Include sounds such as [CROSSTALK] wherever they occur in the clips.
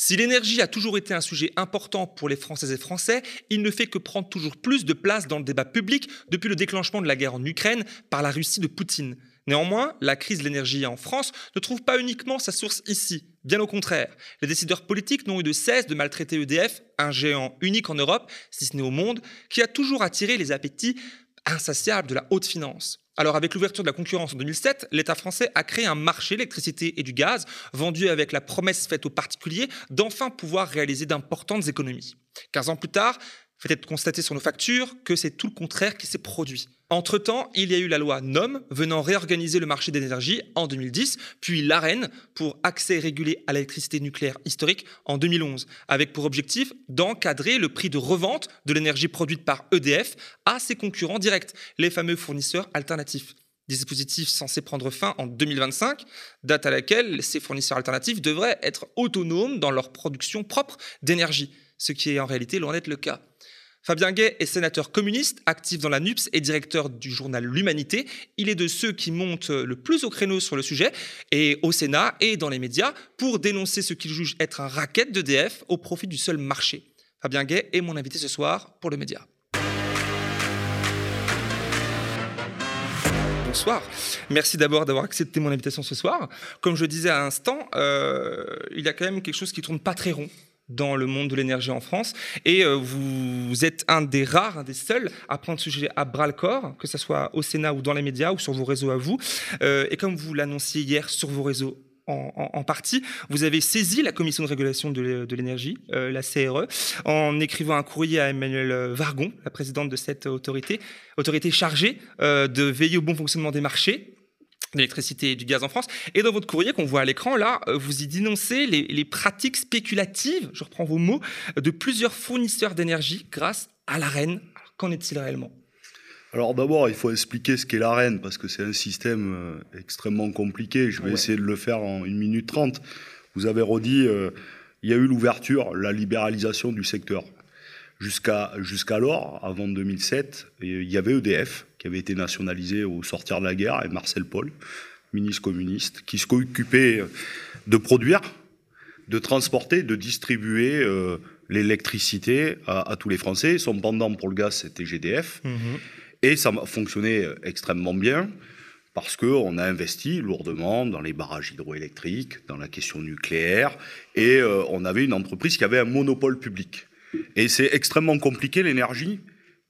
Si l'énergie a toujours été un sujet important pour les Françaises et Français, il ne fait que prendre toujours plus de place dans le débat public depuis le déclenchement de la guerre en Ukraine par la Russie de Poutine. Néanmoins, la crise de l'énergie en France ne trouve pas uniquement sa source ici. Bien au contraire, les décideurs politiques n'ont eu de cesse de maltraiter EDF, un géant unique en Europe, si ce n'est au monde, qui a toujours attiré les appétits insatiables de la haute finance. Alors avec l'ouverture de la concurrence en 2007, l'État français a créé un marché de l'électricité et du gaz, vendu avec la promesse faite aux particuliers d'enfin pouvoir réaliser d'importantes économies. 15 ans plus tard, fait être constater sur nos factures que c'est tout le contraire qui s'est produit. Entre-temps, il y a eu la loi NOM venant réorganiser le marché d'énergie en 2010, puis l'AREN pour accès régulé à l'électricité nucléaire historique en 2011, avec pour objectif d'encadrer le prix de revente de l'énergie produite par EDF à ses concurrents directs, les fameux fournisseurs alternatifs dispositif censé prendre fin en 2025, date à laquelle ces fournisseurs alternatifs devraient être autonomes dans leur production propre d'énergie, ce qui est en réalité loin d'être le cas. Fabien Gay est sénateur communiste, actif dans la NUPS et directeur du journal L'Humanité. Il est de ceux qui montent le plus au créneau sur le sujet, et au Sénat et dans les médias, pour dénoncer ce qu'il juge être un racket d'EDF au profit du seul marché. Fabien Gay est mon invité ce soir pour le média. Bonsoir. Merci d'abord d'avoir accepté mon invitation ce soir. Comme je disais à l'instant, euh, il y a quand même quelque chose qui tourne pas très rond dans le monde de l'énergie en France. Et euh, vous, êtes un des rares, un des seuls à prendre ce sujet à bras le corps, que ce soit au Sénat ou dans les médias ou sur vos réseaux à vous. Euh, et comme vous l'annonciez hier sur vos réseaux en, partie. Vous avez saisi la commission de régulation de, l'énergie, euh, la CRE, en écrivant un courrier à Emmanuel Vargon, la présidente de cette autorité, autorité chargée de veiller au bon fonctionnement des marchés d'électricité et du gaz en France. Et dans votre courrier qu'on voit à l'écran, là, euh, vous y dénoncez les, pratiques spéculatives, je reprends vos mots, de plusieurs fournisseurs d'énergie grâce à l'AREN. Qu'en est-il réellement? Alors d'abord, il faut expliquer ce qu'est l'AREN, parce que c'est un système euh, extrêmement compliqué. Je vais essayer de le faire en une minute trente. Vous avez redit, euh, il y a eu l'ouverture, la libéralisation du secteur. Jusqu'à jusqu'alors, avant 2007, il y avait EDF qui avait été nationalisé au sortir de la guerre et Marcel Paul, ministre communiste, qui s'occupait de produire, de transporter, de distribuer euh, l'électricité à, tous les Français. Son pendant pour le gaz, c'était GDF. Mhm. Et ça fonctionnait extrêmement bien parce qu'on a investi lourdement dans les barrages hydroélectriques, dans la question nucléaire, et euh, on avait une entreprise qui avait un monopole public. Et c'est extrêmement compliqué l'énergie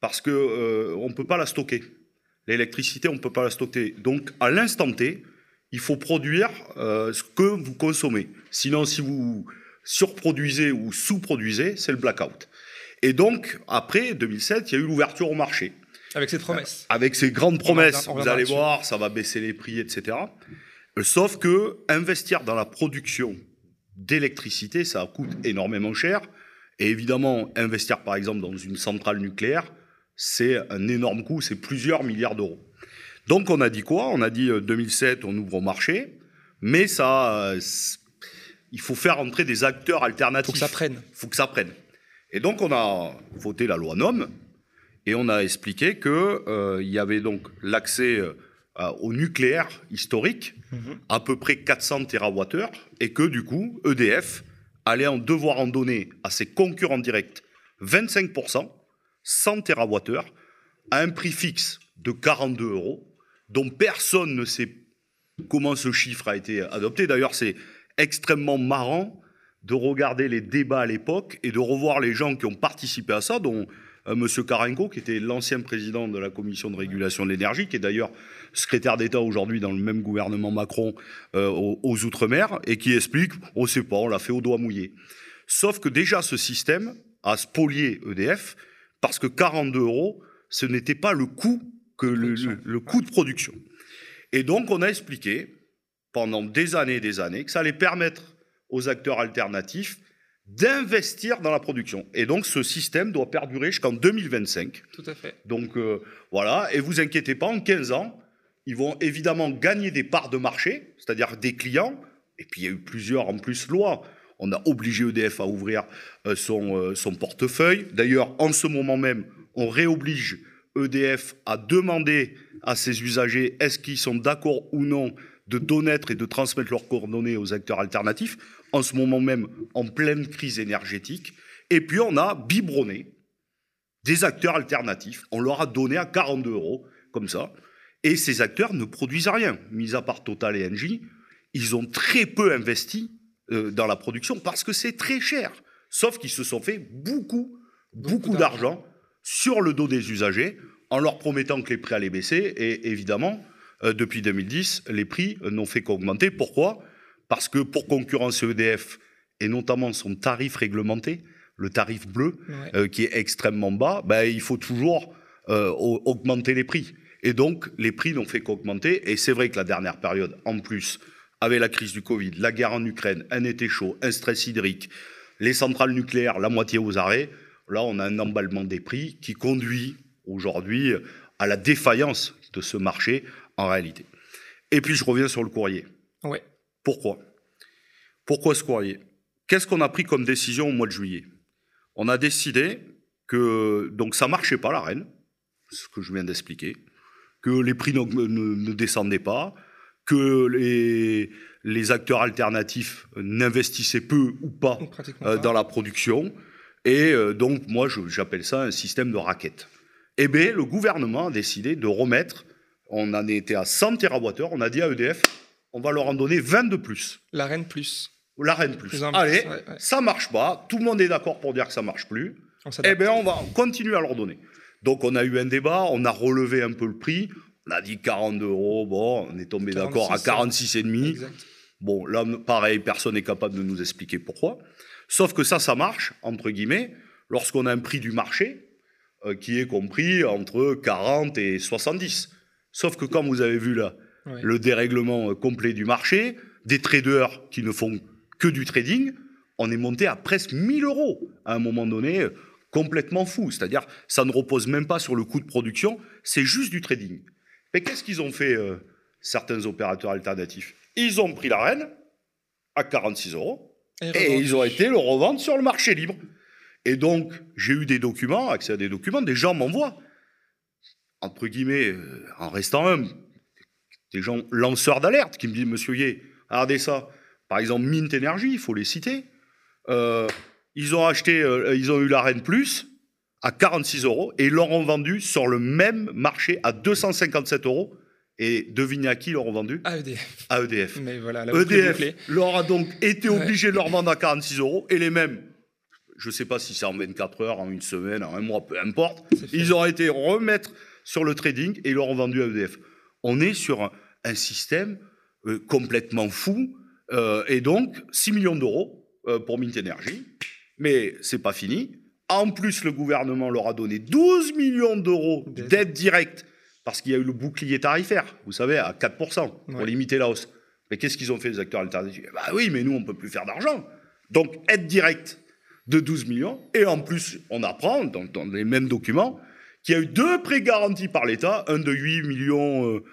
parce qu'on euh, ne peut pas la stocker. L'électricité, on ne peut pas la stocker. Donc à l'instant T, il faut produire euh, ce que vous consommez. Sinon, si vous surproduisez ou sous-produisez, c'est le blackout. Et donc, après 2007, il y a eu l'ouverture au marché. Avec ces promesses. Avec ces grandes promesses. vous allez voir, ça va baisser les prix, etc. Sauf que investir dans la production d'électricité, ça coûte énormément cher. Et évidemment, investir par exemple dans une centrale nucléaire, c'est un énorme coût, c'est plusieurs milliards d'euros. Donc on a dit quoi? On a dit 2007, euh, on ouvre au marché, mais ça, euh, il faut faire entrer des acteurs alternatifs. Il faut que ça prenne. Il faut que ça prenne. Et donc on a voté la loi NOM, et on a expliqué qu'il euh, y avait donc l'accès au nucléaire historique, mhm. à peu près 400 TWh, et que du coup, EDF allait en devoir en donner à ses concurrents directs 25%, 100 TWh, à un prix fixe de 42 euros, dont personne ne sait comment ce chiffre a été adopté. D'ailleurs, c'est extrêmement marrant de regarder les débats à l'époque et de revoir les gens qui ont participé à ça, dont euh, M. Karenko, qui était l'ancien président de la commission de régulation de l'énergie, qui est d'ailleurs secrétaire d'État aujourd'hui dans le même gouvernement Macron euh, aux, Outre-mer, et qui explique, on ne sait pas, on l'a fait au doigt mouillé. Sauf que déjà ce système a spolié EDF, parce que 42 euros, ce n'était pas le coût, que le, coût de production. Et donc on a expliqué, pendant des années et des années, que ça allait permettre aux acteurs alternatifs d'investir dans la production. Et donc ce système doit perdurer jusqu'en 2025. Tout à fait. Donc euh, voilà, et vous inquiétez pas, en 15 ans, ils vont évidemment gagner des parts de marché, c'est-à-dire des clients, et puis il y a eu plusieurs en plus lois. On a obligé EDF à ouvrir euh, son, euh, son portefeuille. D'ailleurs, en ce moment même, on réoblige EDF à demander à ses usagers est-ce qu'ils sont d'accord ou non de donner et de transmettre leurs coordonnées aux acteurs alternatifs. en ce moment même en pleine crise énergétique. Et puis on a biberonné des acteurs alternatifs. On leur a donné à 42 euros, comme ça. Et ces acteurs ne produisent rien, mis à part Total et Engie. Ils ont très peu investi euh, dans la production parce que c'est très cher. Sauf qu'ils se sont fait beaucoup, beaucoup, d'argent sur le dos des usagers en leur promettant que les prix allaient baisser. Et évidemment, euh, depuis 2010, les prix n'ont fait qu'augmenter. Pourquoi? Parce que pour concurrencer EDF, et notamment son tarif réglementé, le tarif bleu, euh, qui est extrêmement bas, ben, il faut toujours augmenter les prix. Et donc, les prix n'ont fait qu'augmenter. Et c'est vrai que la dernière période, en plus, avec la crise du Covid, la guerre en Ukraine, un été chaud, un stress hydrique, les centrales nucléaires, la moitié aux arrêts, là, on a un emballement des prix qui conduit aujourd'hui à la défaillance de ce marché en réalité. Et puis, je reviens sur le courrier. Ouais. Pourquoi? Pourquoi ce courrier? Qu'est-ce qu'on a pris comme décision au mois de juillet? On a décidé que donc ça marchait pas la reine, ce que je viens d'expliquer, que les prix ne, ne descendaient pas, que les, les acteurs alternatifs n'investissaient peu ou pas, euh, dans la production. Et euh, donc, moi, j'appelle ça un système de raquette. Eh bien, le gouvernement a décidé de remettre, on en était à 100 TWh, on a dit à EDF, on va leur en donner 20 de plus. La reine plus. La reine plus. Allez, ça marche pas, tout le monde est d'accord pour dire que ça marche plus. Eh bien, on va continuer à leur donner. Donc, on a eu un débat, on a relevé un peu le prix, on a dit 42 euros, bon, on est tombé d'accord à 46,5. Bon, là, pareil, personne n'est capable de nous expliquer pourquoi. Sauf que ça, ça marche, entre guillemets, lorsqu'on a un prix du marché euh, qui est compris entre 40 et 70. Sauf que comme vous avez vu là, le dérèglement euh, complet du marché, des traders qui ne font que du trading, on est monté à presque 1000 euros à un moment donné, euh, complètement fou. C'est-à-dire, ça ne repose même pas sur le coût de production, c'est juste du trading. Mais qu'est-ce qu'ils ont fait, euh, certains opérateurs alternatifs? Ils ont pris la reine à 46 euros et, ils ont été le revendre sur le marché libre. Et donc, j'ai eu des documents, accès à des documents, des gens m'envoient, entre guillemets, euh, en restant humble, des gens lanceurs d'alerte qui me disent Monsieur Yé, regardez ça. Par exemple, Mint Energy, il faut les citer. Euh, ils ont acheté, ils ont eu la Reine Plus, à 46 euros et ils l'auront vendu sur le même marché à 257 euros. Et devinez à qui ils l'auront vendu? À EDF. À EDF. Mais voilà, EDF leur a donc été obligé de leur vendre à 46 euros et les mêmes, je ne sais pas si c'est en 24 heures, en une semaine, en un mois, peu importe, ils auraient été remettre sur le trading et ils l'auront vendu à EDF. On est sur un, système euh, complètement fou euh, et donc 6 millions d'euros euh, pour Mint Energy. Mais c'est pas fini. En plus, le gouvernement leur a donné 12 millions d'euros d'aide directe parce qu'il y a eu le bouclier tarifaire, vous savez, à 4% pour limiter la hausse. Mais qu'est-ce qu'ils ont fait, les acteurs alternatifs? Bah oui, mais nous, on ne peut plus faire d'argent. Donc, aide directe de 12 millions. Et en plus, on apprend, dans, les mêmes documents, qu'il y a eu deux prêts garantis par l'État, un de 8 millions, euh,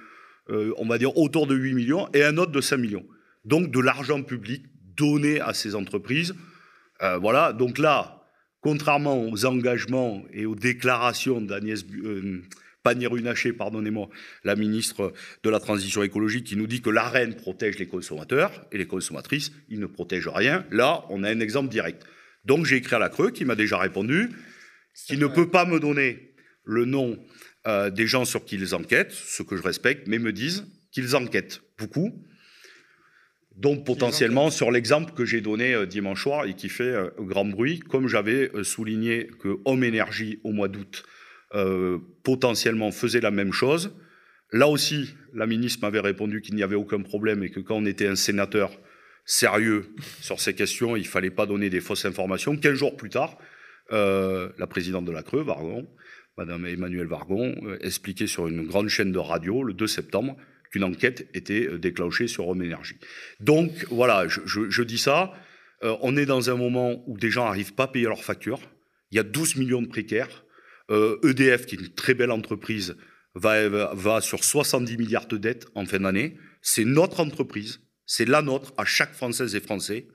euh, on va dire autour de 8 millions, et un autre de 5 millions. Donc, de l'argent public donné à ces entreprises. Euh, voilà, donc là, contrairement aux engagements et aux déclarations d'Agnès euh, Pannier-Runacher, pardonnez-moi, la ministre de la Transition écologique, qui nous dit que l'AREN protège les consommateurs et les consommatrices, il ne protège rien. Là, on a un exemple direct. Donc j'ai écrit à la Creux, qui m'a déjà répondu, qui ne peut pas me donner le nom euh, des gens sur qui ils enquêtent, ce que je respecte, mais me disent qu'ils enquêtent beaucoup, donc potentiellement sur l'exemple que j'ai donné euh, dimanche soir et qui fait euh, grand bruit, comme j'avais euh, souligné que Home Energy au mois d'août potentiellement faisait la même chose. Là aussi, la ministre m'avait répondu qu'il n'y avait aucun problème et que quand on était un sénateur sérieux sur ces questions, il ne fallait pas donner des fausses informations. Quinze jours plus tard, la présidente de la Creux, Vargon, Madame Emmanuelle Vargon, expliquait sur une grande chaîne de radio le 2 septembre une enquête était euh, déclenchée sur Home Energy. Donc voilà, je, dis ça. Euh, on est dans un moment où des gens n'arrivent pas à payer leurs factures. Il y a 12 millions de précaires. EDF, euh, e qui est une très belle entreprise, va, va sur 70 milliards de dettes en fin d'année. C'est notre entreprise, c'est la nôtre à chaque Française et Français.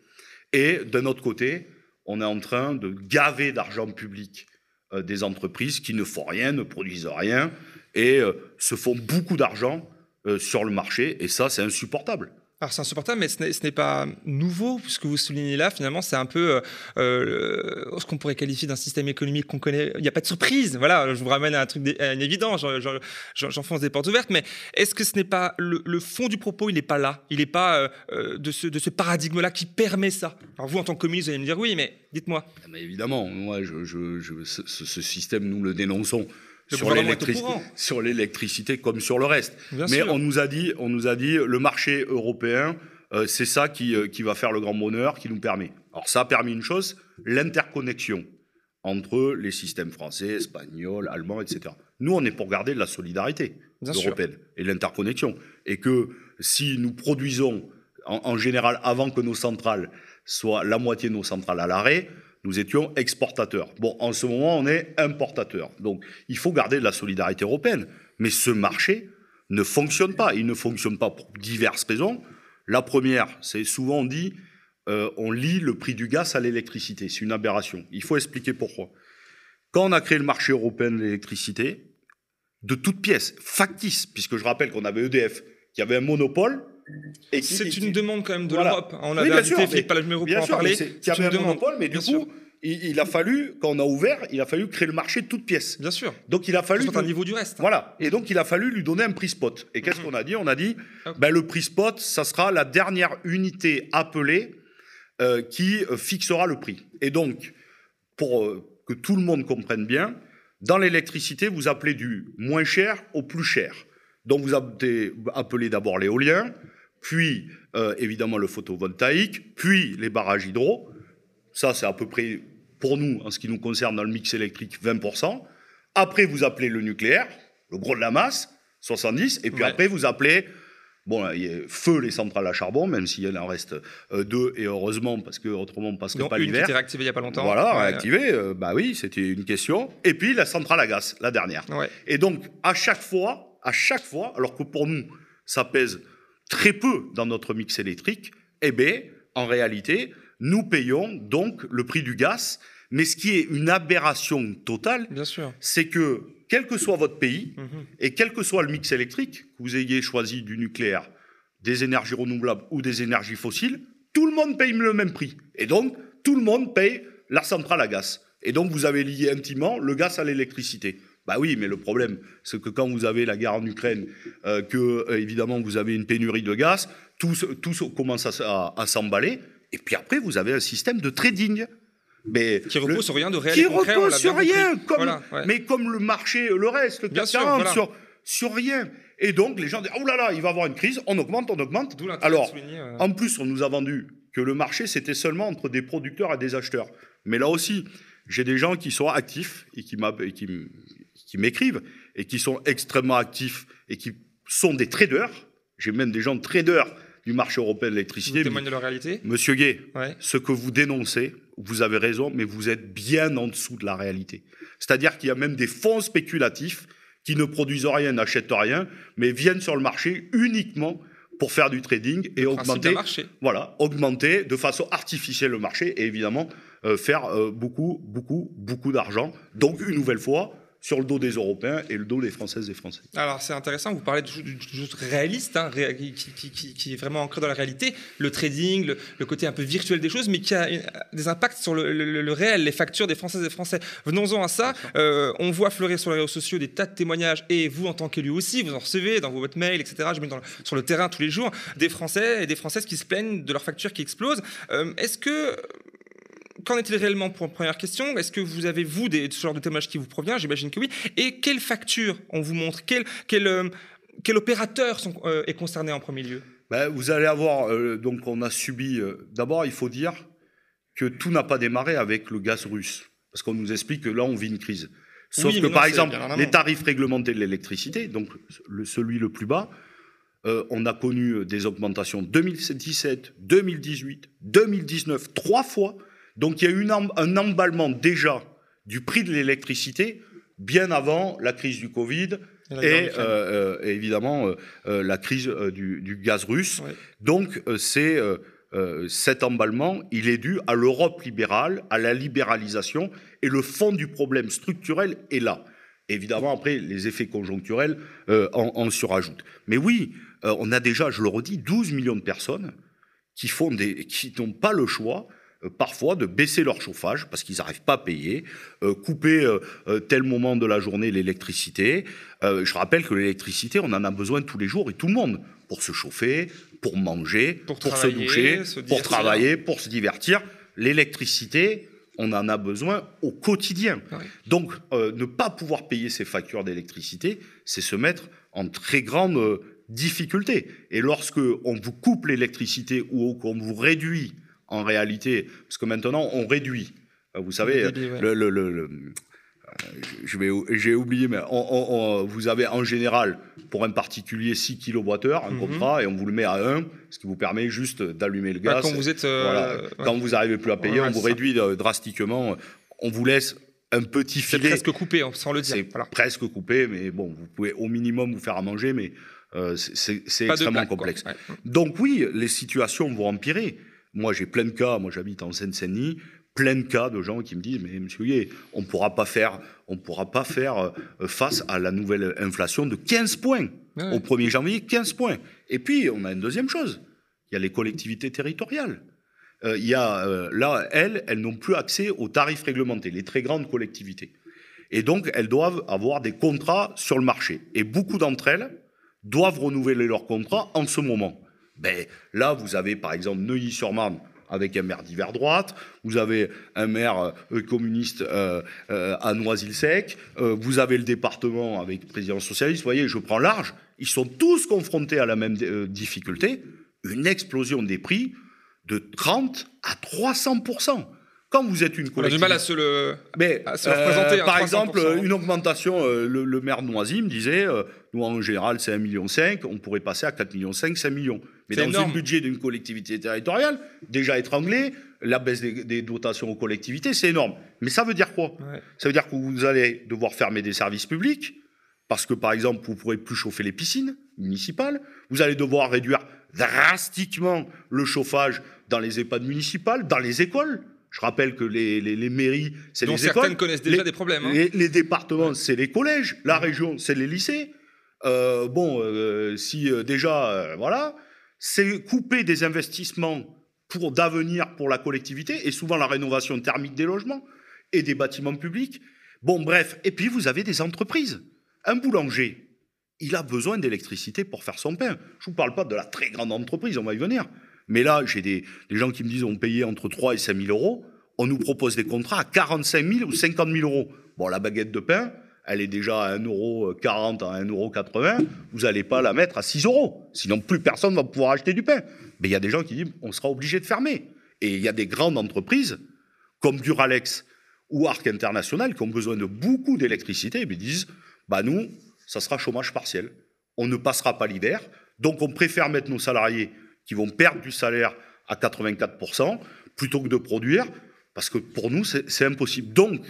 Et d'un autre côté, on est en train de gaver d'argent public des entreprises qui ne font rien, ne produisent rien et se font beaucoup d'argent euh, sur le marché, et ça, c'est insupportable. Alors c'est insupportable, mais ce n'est pas nouveau. Ce que vous soulignez là, finalement, c'est un peu euh, euh, ce qu'on pourrait qualifier d'un système économique qu'on connaît. Il n'y a pas de surprise. Voilà, je vous ramène à un truc évident, j'enfonce des portes ouvertes. Mais est-ce que ce n'est pas le, fond du propos Il n'est pas là. Il n'est pas euh, de ce, de ce paradigme-là qui permet ça? Alors vous, en tant que communiste, vous allez me dire oui, mais dites-moi. Ah, mais évidemment, moi, je, ce, système, nous le dénonçons sur l'électricité comme sur le reste. Mais on nous a dit, on nous a dit, le marché européen, euh, c'est ça qui, euh, qui va faire le grand bonheur, qui nous permet. Alors ça a permis une chose, l'interconnexion entre les systèmes français, espagnols, allemands, etc. Nous, on est pour garder de la solidarité européenne et l'interconnexion. Et que si nous produisons, en, en, général, avant que nos centrales soient la moitié de nos centrales à l'arrêt, nous étions exportateurs. Bon, en ce moment, on est importateurs. Donc, il faut garder de la solidarité européenne. Mais ce marché ne fonctionne pas. Il ne fonctionne pas pour diverses raisons. La première, c'est souvent dit, euh, on lie le prix du gaz à l'électricité. C'est une aberration. Il faut expliquer pourquoi. Quand on a créé le marché européen de l'électricité, de toutes pièces, factice, puisque je rappelle qu'on avait EDF, qui avait un monopole, c'est une demande quand même de l'Europe. On a bien sûr, pas la pour en parler. C'est un monopole, mais du coup, il, a fallu, quand on a ouvert, il a fallu créer le marché de toutes pièces. Bien sûr. Donc il a fallu. Un niveau du reste. Voilà. Et donc il a fallu lui donner un prix spot. Et qu'est-ce mhm. qu'on a dit? On a dit, ben, le prix spot, ça sera la dernière unité appelée euh, qui euh, fixera le prix. Et donc, pour euh, que tout le monde comprenne bien, dans l'électricité, vous appelez du moins cher au plus cher. Donc vous appelez d'abord l'éolien, puis euh, évidemment le photovoltaïque, puis les barrages hydro. Ça, c'est à peu près, pour nous, en ce qui nous concerne dans le mix électrique, 20%. Après, vous appelez le nucléaire, le gros de la masse, 70%. Et puis après, vous appelez, bon, il y a feu les centrales à charbon, même s'il en reste euh, deux, et heureusement, parce que autrement, on passerait pas l'hiver. Une qui réactivée il n'y a pas longtemps. Voilà, réactivée, euh, bah oui, c'était une question. Et puis la centrale à gaz, la dernière. Et donc, à chaque fois, à chaque fois, alors que pour nous, ça pèse très peu dans notre mix électrique, eh bien, en réalité, nous payons donc le prix du gaz. Mais ce qui est une aberration totale, c'est que quel que soit votre pays mhm. et quel que soit le mix électrique, que vous ayez choisi du nucléaire, des énergies renouvelables ou des énergies fossiles, tout le monde paye le même prix. Et donc, tout le monde paye la centrale à gaz. Et donc, vous avez lié intimement le gaz à l'électricité. Bah oui, mais le problème, c'est que quand vous avez la guerre en Ukraine, euh, que euh, évidemment vous avez une pénurie de gaz, tout, tout commence à, s'emballer, et puis après vous avez un système de trading. Mais qui repose sur rien de réel. Qui repose sur rien, comme, mais comme le marché, le reste, le bien sûr, sur, sur rien. Et donc les gens disent oh là là, il va y avoir une crise, on augmente, on augmente. Alors, euh, en plus, on nous a vendu que le marché c'était seulement entre des producteurs et des acheteurs. Mais là aussi, j'ai des gens qui sont actifs et qui, et qui, qui m'écrivent et qui sont extrêmement actifs et qui sont des traders. J'ai même des gens de traders du marché européen de l'électricité. témoignent de leur réalité Monsieur Gay, ce que vous dénoncez, vous avez raison, mais vous êtes bien en dessous de la réalité. C'est-à-dire qu'il y a même des fonds spéculatifs qui ne produisent rien, n'achètent rien, mais viennent sur le marché uniquement pour faire du trading et augmenter, voilà, augmenter de façon artificielle le marché et évidemment euh, faire euh, beaucoup, beaucoup, beaucoup d'argent. Donc une nouvelle fois, sur le dos des Européens et le dos des Françaises et Français. Alors c'est intéressant, vous parlez de choses réaliste, hein, qui, est vraiment ancré dans la réalité, le trading, le, côté un peu virtuel des choses, mais qui a des impacts sur le, réel, les factures des Françaises et Français. Venons-en à ça, euh, on voit fleurir sur les réseaux sociaux des tas de témoignages, et vous en tant qu'élu aussi, vous en recevez dans vos boîtes mail, etc., je mets dans sur le terrain tous les jours, des Français et des Françaises qui se plaignent de leurs factures qui explosent. Euh, est-ce que Qu'en est-il réellement pour première question? Est-ce que vous avez, vous, des, ce genre de témoignage qui vous provient? J'imagine que oui. Et quelle facture on vous montre? Quel, quel, euh, quel, opérateur sont, euh, est concerné en premier lieu? Ben, Vous allez avoir, euh, donc on a subi, d'abord il faut dire que tout n'a pas démarré avec le gaz russe. Parce qu'on nous explique que là on vit une crise. Sauf que par exemple, les tarifs réglementés de l'électricité, donc le, celui le plus bas, on a connu des augmentations 2017, 2018, 2019, trois fois. Donc il y a eu un emballement déjà du prix de l'électricité bien avant la crise du Covid et, euh, euh, évidemment euh, la crise du, gaz russe. Donc c'est cet emballement, il est dû à l'Europe libérale, à la libéralisation, et le fond du problème structurel est là. Évidemment, après, les effets conjoncturels euh, en, surajoutent. Mais oui, on a déjà, je le redis, 12 millions de personnes qui font des, qui n'ont pas le choix parfois de baisser leur chauffage parce qu'ils n'arrivent pas à payer, couper tel moment de la journée l'électricité. je rappelle que l'électricité, on en a besoin tous les jours et tout le monde pour se chauffer, pour manger, pour, se doucher, pour travailler, pour se divertir. L'électricité, on en a besoin au quotidien. Donc, euh, ne pas pouvoir payer ses factures d'électricité, c'est se mettre en très grande euh, difficulté. Et lorsque on vous coupe l'électricité ou qu'on vous réduit en réalité, parce que maintenant on réduit, euh, vous savez, le, j'ai oublié, mais vous avez en général pour un particulier 6 kWh, un mhm. contrat, et on vous le met à 1, ce qui vous permet juste d'allumer le gaz. quand vous êtes. Euh, quand vous n'arrivez plus à payer, on vous réduit euh, drastiquement. On vous laisse un petit filet. C'est presque coupé, hein, sans le dire. C'est presque coupé, mais bon, vous pouvez au minimum vous faire à manger, mais euh, c'est extrêmement complexe. Donc oui, les situations vont empirer. Moi, j'ai plein de cas. Moi, j'habite en Seine-Saint-Denis. Plein de cas de gens qui me disent mais monsieur on pourra pas faire on pourra pas faire euh, face à la nouvelle inflation de 15 points. Au 1er janvier 15 points. Et puis on a une deuxième chose. Il y a les collectivités territoriales. Euh, il y a euh, là elles elles n'ont plus accès aux tarifs réglementés les très grandes collectivités. Et donc elles doivent avoir des contrats sur le marché. Et beaucoup d'entre elles doivent renouveler leurs contrats en ce moment ben là vous avez par exemple Neuilly-sur-Marne avec un maire d'hiver droite, vous avez un maire euh, communiste euh, euh, à Noisy-le-Sec, vous avez le département avec président socialiste, vous voyez, je prends large, ils sont tous confrontés à la même difficulté, une explosion des prix de 30 à 300 quand vous êtes une collectivité. On a du mal à se le, Mais, représenter. par exemple, une augmentation, le, maire de Noisy me disait, nous en général c'est 1,5 million, on pourrait passer à 4,5 millions, 5 millions. Mais dans le budget d'une collectivité territoriale, déjà étranglé, la baisse des, dotations aux collectivités, c'est énorme. Mais ça veut dire quoi? Ça veut dire que vous allez devoir fermer des services publics, parce que par exemple, vous ne pourrez plus chauffer les piscines municipales, vous allez devoir réduire drastiquement le chauffage dans les EHPAD municipales, dans les écoles. Je rappelle que les, mairies, c'est les écoles. certaines connaissent déjà des problèmes. Hein. Les, départements, c'est les collèges. La région, c'est les lycées. Euh, bon, euh, si euh, déjà, voilà, c'est couper des investissements pour d'avenir pour la collectivité et souvent la rénovation thermique des logements et des bâtiments publics. Bon, bref, et puis vous avez des entreprises. Un boulanger, il a besoin d'électricité pour faire son pain. Je ne vous parle pas de la très grande entreprise, on va y venir. Mais là, j'ai des, gens qui me disent on paye entre 3 et 5 000 euros. On nous propose des contrats à 45 000 ou 50 000 euros. Bon, la baguette de pain, elle est déjà à 1,40€ à 1,80€, vous n'allez pas la mettre à 6 euros. Sinon, plus personne va pouvoir acheter du pain. Mais il y a des gens qui disent on sera obligé de fermer. Et il y a des grandes entreprises comme Duralex ou Arc International qui ont besoin de beaucoup d'électricité ils disent bah nous, ça sera chômage partiel. On ne passera pas l'hiver. Donc on préfère mettre nos salariés qui vont perdre du salaire à 84% plutôt que de produire parce que pour nous, c'est impossible. Donc,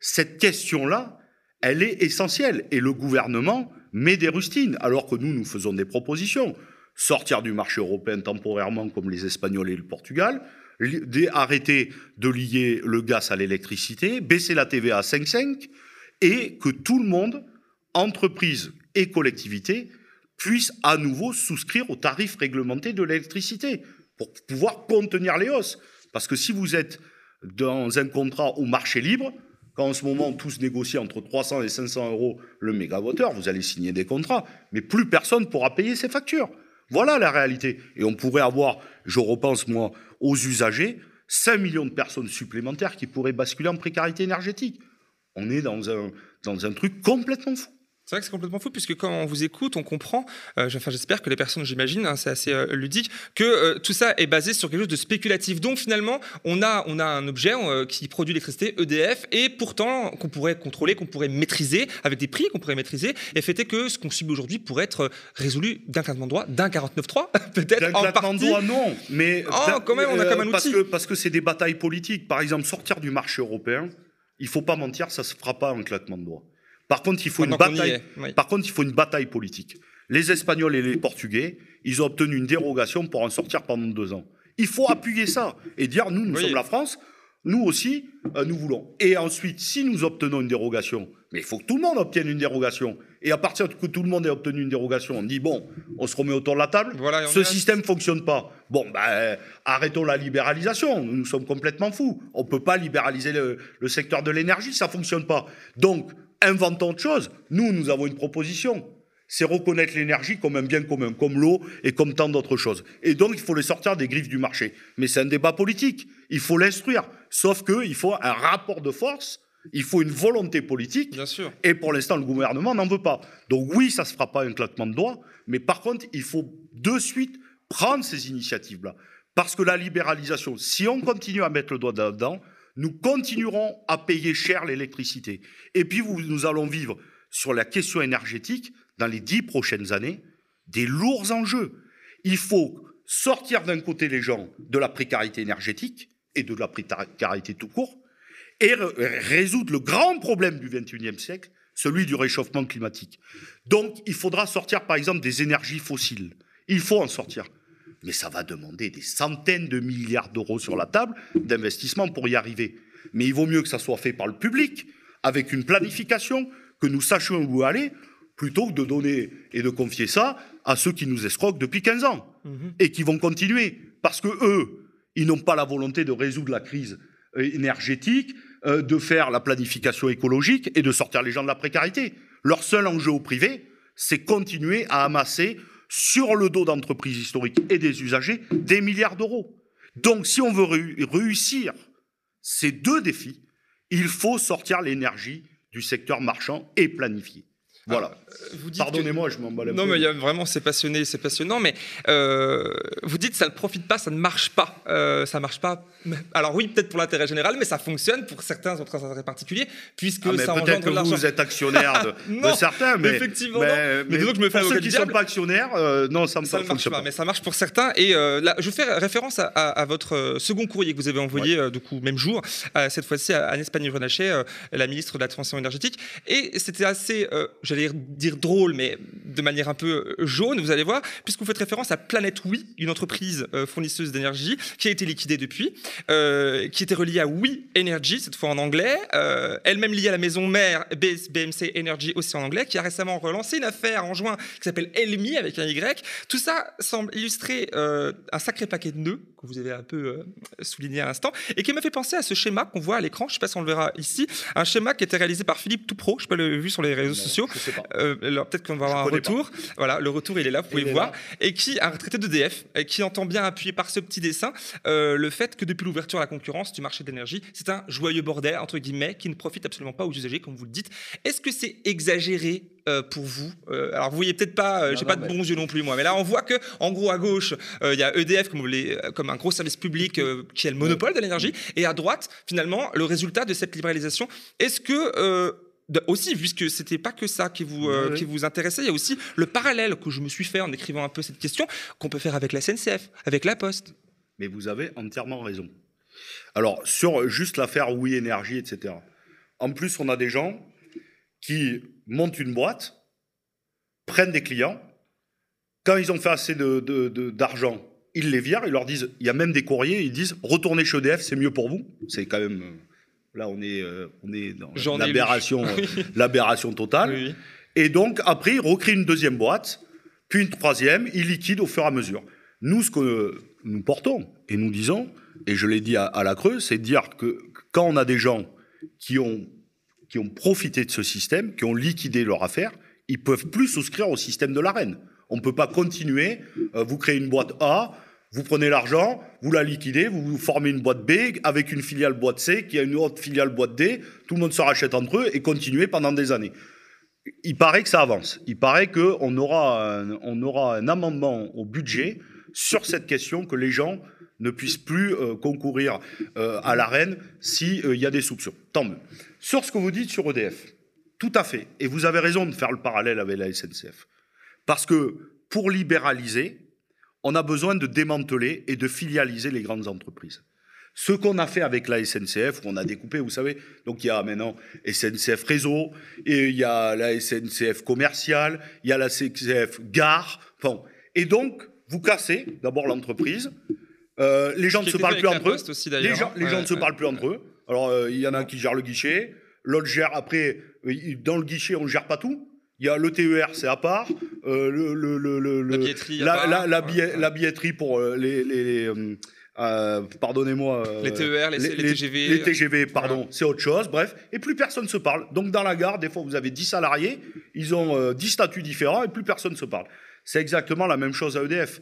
cette question-là, elle est essentielle. Et le gouvernement met des rustines, alors que nous, nous faisons des propositions. Sortir du marché européen temporairement, comme les Espagnols et le Portugal, arrêter de lier le gaz à l'électricité, baisser la TVA à 5,5, et que tout le monde, entreprises et collectivités, puissent à nouveau souscrire aux tarifs réglementés de l'électricité pour pouvoir contenir les hausses. Parce que si vous êtes dans un contrat au marché libre, quand en ce moment tous négocient entre 300 et 500 euros le mégawattheure, vous allez signer des contrats, mais plus personne pourra payer ses factures. Voilà la réalité. Et on pourrait avoir, je repense moi, aux usagers, 5 millions de personnes supplémentaires qui pourraient basculer en précarité énergétique. On est dans un truc complètement fou. C'est vrai que c'est complètement fou, puisque quand on vous écoute, on comprend, euh, enfin j'espère que les personnes, j'imagine, hein, c'est assez euh, ludique, que euh, tout ça est basé sur quelque chose de spéculatif. Donc finalement, on a, on a un objet qui produit l'électricité, EDF, et pourtant qu'on pourrait contrôler, qu'on pourrait maîtriser, avec des prix qu'on pourrait maîtriser, et fait que ce qu'on subit aujourd'hui pourrait être résolu d'un claquement de droit, d'un 49.3, [LAUGHS] peut-être en partie. de droit, non, mais... Oh, quand même, on a comme un parce outil. Que, parce que c'est des batailles politiques. Par exemple, sortir du marché européen, il faut pas mentir, ça se fera pas en claquement de doigts. Par contre, il faut une bataille. Par contre, il faut une bataille politique. Les Espagnols et les Portugais, ils ont obtenu une dérogation pour en sortir pendant deux ans. Il faut appuyer ça et dire nous, nous sommes la France. nous aussi, euh, nous voulons. Et ensuite, si nous obtenons une dérogation, mais il faut que tout le monde obtienne une dérogation. Et à partir que tout le monde ait obtenu une dérogation, on dit bon, on se remet autour de la table. Voilà, Ce système fonctionne pas. Bon, ben, arrêtons la libéralisation. Nous sommes complètement fous. On peut pas libéraliser le, le secteur de l'énergie, ça fonctionne pas. Donc, inventons autre chose. Nous, nous avons une proposition. C'est reconnaître l'énergie comme un bien commun, comme l'eau et comme tant d'autres choses. Et donc, il faut les sortir des griffes du marché. Mais c'est un débat politique. Il faut l'instruire. Sauf qu'il faut un rapport de force. Il faut une volonté politique. Bien sûr. Et pour l'instant, le gouvernement n'en veut pas. Donc oui, ça ne se fera pas un claquement de doigts, mais par contre, il faut de suite prendre ces initiatives-là. Parce que la libéralisation, si on continue à mettre le doigt là-dedans, nous continuerons à payer cher l'électricité. Et puis, nous allons vivre sur la question énergétique, dans les dix prochaines années, des lourds enjeux. Il faut sortir d'un côté les gens de la précarité énergétique et de la précarité tout court, et re- résoudre le grand problème du 21e siècle, celui du réchauffement climatique. Donc, il faudra sortir, par exemple, des énergies fossiles. Il faut en sortir. Mais ça va demander des centaines de milliards d'euros sur la table d'investissement pour y arriver. Mais il vaut mieux que ça soit fait par le public, avec une planification, que nous sachions où aller, plutôt que de donner et de confier ça à ceux qui nous escroquent depuis 15 ans Mhm. et qui vont continuer. Parce que eux, ils n'ont pas la volonté de résoudre la crise euh, énergétique, euh, de faire la planification écologique et de sortir les gens de la précarité. Leur seul enjeu au privé, c'est continuer à amasser sur le dos d'entreprises historiques et des usagers des milliards d'euros. Donc, si on veut réu- réussir ces deux défis, il faut sortir l'énergie du secteur marchand et planifier. Voilà. Que- Pardonnez-moi, je m'emballe un Non, peu. mais il y a vraiment, c'est passionné, c'est passionnant, mais euh, vous dites ça ne profite pas, ça ne marche pas. Euh, ça marche pas. Alors oui, peut-être pour l'intérêt général, mais ça fonctionne pour certains autres intérêts particuliers, puisque Ah, mais ça peut-être que vous, vous êtes actionnaire de, [LAUGHS] certains, mais effectivement, non. Mais disons que je me fais pour ceux qui ne sont pas actionnaires, euh, non, ça ne marche fonctionne pas, pas. mais ça marche pour certains. Et euh, là, je fais référence à, à- à votre euh, second courrier que vous avez envoyé, euh, du coup, même jour, euh, cette fois-ci à Agnès Pannier-Runacher, euh, la ministre de la Transition énergétique. Et c'était assez, euh, j'allais dire drôle, mais de manière un peu euh, jaune, vous allez voir, puisque vous faites référence à Planète Oui, une entreprise euh, fournisseuse d'énergie qui a été liquidée depuis, euh, qui était reliée à Oui Energy, cette fois en anglais, euh, elle-même liée à la maison mère BMC Energy, aussi en anglais, qui a récemment relancé une affaire en juin qui s'appelle Elmi avec un Y. Tout ça semble illustrer euh, un sacré paquet de nœuds que vous avez un peu souligné à l'instant et qui m'a fait penser à ce schéma qu'on voit à l'écran. Je ne sais pas si on le verra ici, un schéma qui était réalisé par Philippe Toupro. Je ne sais pas le vu sur les réseaux sociaux. Je sais pas. Euh, alors peut-être qu'on va avoir un pas. retour. Voilà, le retour il est là, vous pouvez Il voir. Et qui un retraité d'EDF, qui entend bien appuyer par ce petit dessin euh, le fait que depuis l'ouverture à la concurrence du marché de l'énergie, c'est un joyeux bordel entre guillemets qui ne profite absolument pas aux usagers comme vous le dites. Est-ce que c'est exagéré euh, pour vous Euh, Alors vous voyez peut-être pas, euh, j'ai pas de bons yeux non plus moi, mais là on voit que en gros à gauche il y a EDF comme, comme un gros service public qui a le monopole de l'énergie, et à droite finalement le résultat de cette libéralisation. Est-ce que de- aussi, puisque c'était pas que ça qui vous, euh, Oui, qui vous intéressait, il y a aussi le parallèle que je me suis fait en écrivant un peu cette question qu'on peut faire avec la SNCF, avec la Poste. Mais vous avez entièrement raison. Alors, sur juste l'affaire Oui Énergie, etc. En plus, on a des gens qui montent une boîte, prennent des clients. Quand ils ont fait assez de- de- de- d'argent, ils les virent, ils leur disent, il y a même des courriers, ils disent, retournez chez EDF, c'est mieux pour vous. C'est quand même, euh, là, on est, euh, on est dans l'aberration, [LAUGHS] euh, l'aberration totale. Oui. Et donc, après, ils recréent une deuxième boîte, puis une troisième, ils liquident au fur et à mesure. Nous, ce que nous portons et nous disons, et je l'ai dit à, à la Creuse, c'est de dire que quand on a des gens qui ont, qui ont profité de ce système, qui ont liquidé leur affaire, ils peuvent plus souscrire au système de l'arène. On ne peut pas continuer, euh, vous créez une boîte A, vous prenez l'argent, vous la liquidez, vous, formez une boîte B avec une filiale boîte C qui a une autre filiale boîte D, tout le monde se rachète entre eux et continuer pendant des années il paraît que ça avance. Il paraît qu'on aura, un- on aura un amendement au budget sur cette question que les gens ne puissent plus euh, concourir euh, à l'arène s'il y a des soupçons. Tant mieux. Sur ce que vous dites sur EDF, tout à fait. Et vous avez raison de faire le parallèle avec la SNCF. Parce que pour libéraliser, on a besoin de démanteler et de filialiser les grandes entreprises. Ce qu'on a fait avec la SNCF, où on a découpé, vous savez, donc il y a maintenant SNCF Réseau, et il y a la SNCF commerciale, il y a la SNCF Gare, bon. et donc vous cassez d'abord l'entreprise, Euh, les gens ne se parlent plus entre eux. Aussi, Les d'ailleurs, gens, les hein. gens Ouais, ne se ouais. parlent plus entre eux. Alors, euh, il y en a un qui gère le guichet, l'autre gère. Après, euh, dans le guichet, on ne gère pas tout. Il y a le TER, c'est à part. euh, le, le, le, le- La le- billetterie, à la, part. la- la Ouais, billet- ouais. la billetterie pour euh, les. les, les, euh, euh, Pardonnez-moi. euh, Les TER, les, les TGV. les TGV, pardon, c'est autre chose, bref. Et plus personne se parle. Donc dans la gare, des fois, vous avez 10 salariés, ils ont euh, 10 statuts différents et plus personne se parle. C'est exactement la même chose à EDF.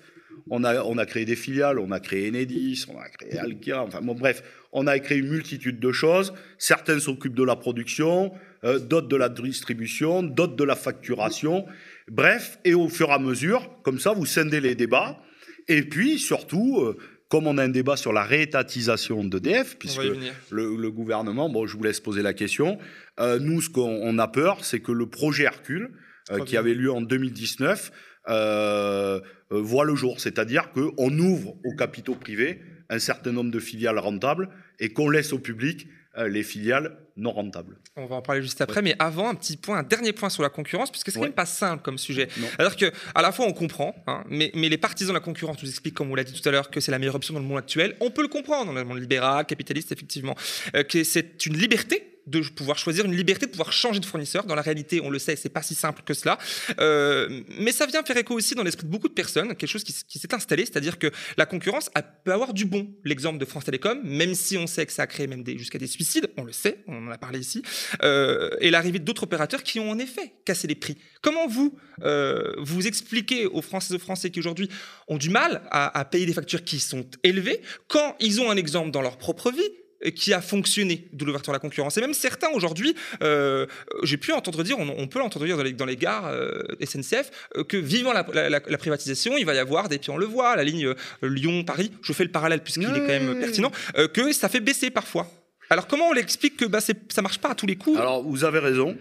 On a, on a créé des filiales, on a créé Enedis, on a créé Alkia, enfin bon, bref, on a créé une multitude de choses. Certains s'occupent de la production, euh, d'autres de la distribution, d'autres de la facturation. Bref, et au fur et à mesure, comme ça, vous scindez les débats. Et puis, surtout, euh, comme on a un débat sur la réétatisation d'EDF, puisque le, le gouvernement, bon, je vous laisse poser la question. Euh, nous, ce qu'on on a peur, c'est que le projet Hercule, euh, qui bien. avait lieu en 2019, euh, euh, voit le jour. C'est-à-dire qu'on ouvre aux capitaux privés un certain nombre de filiales rentables et qu'on laisse au public euh, les filiales non rentables. On va en parler juste après, mais avant, un petit point, un dernier point sur la concurrence, puisque c'est quand Ouais. même pas simple comme sujet. Non. Alors que, à la fois, on comprend, hein, mais, mais les partisans de la concurrence nous expliquent, comme on l'a dit tout à l'heure, que c'est la meilleure option dans le monde actuel. On peut le comprendre dans le monde libéral, capitaliste, effectivement, euh, que c'est une liberté de pouvoir choisir, une liberté de pouvoir changer de fournisseur. Dans la réalité, on le sait, c'est pas si simple que cela. Euh, mais ça vient faire écho aussi dans l'esprit de beaucoup de personnes, quelque chose qui, s'est installé, c'est-à-dire que la concurrence a- peut avoir du bon. L'exemple de France Télécom, même si on sait que ça a créé même jusqu'à des suicides, on le sait, on en a parlé ici, euh, et l'arrivée d'autres opérateurs qui ont en effet cassé les prix. Comment vous, euh, vous expliquez aux Françaises et aux Français qui aujourd'hui ont du mal à, payer des factures qui sont élevées quand ils ont un exemple dans leur propre vie qui a fonctionné de l'ouverture à la concurrence. Et même certains aujourd'hui, euh, j'ai pu entendre dire, on, on peut l'entendre dire dans les, dans les gares euh, SNCF, euh, que vivant la, la- la- la privatisation, il va y avoir, des, puis on le voit, la ligne euh, Lyon-Paris, je fais le parallèle puisqu'il est quand même pertinent, euh, que ça fait baisser parfois. Alors comment on l'explique que bah, ça marche pas à tous les coups? Alors, vous avez raison.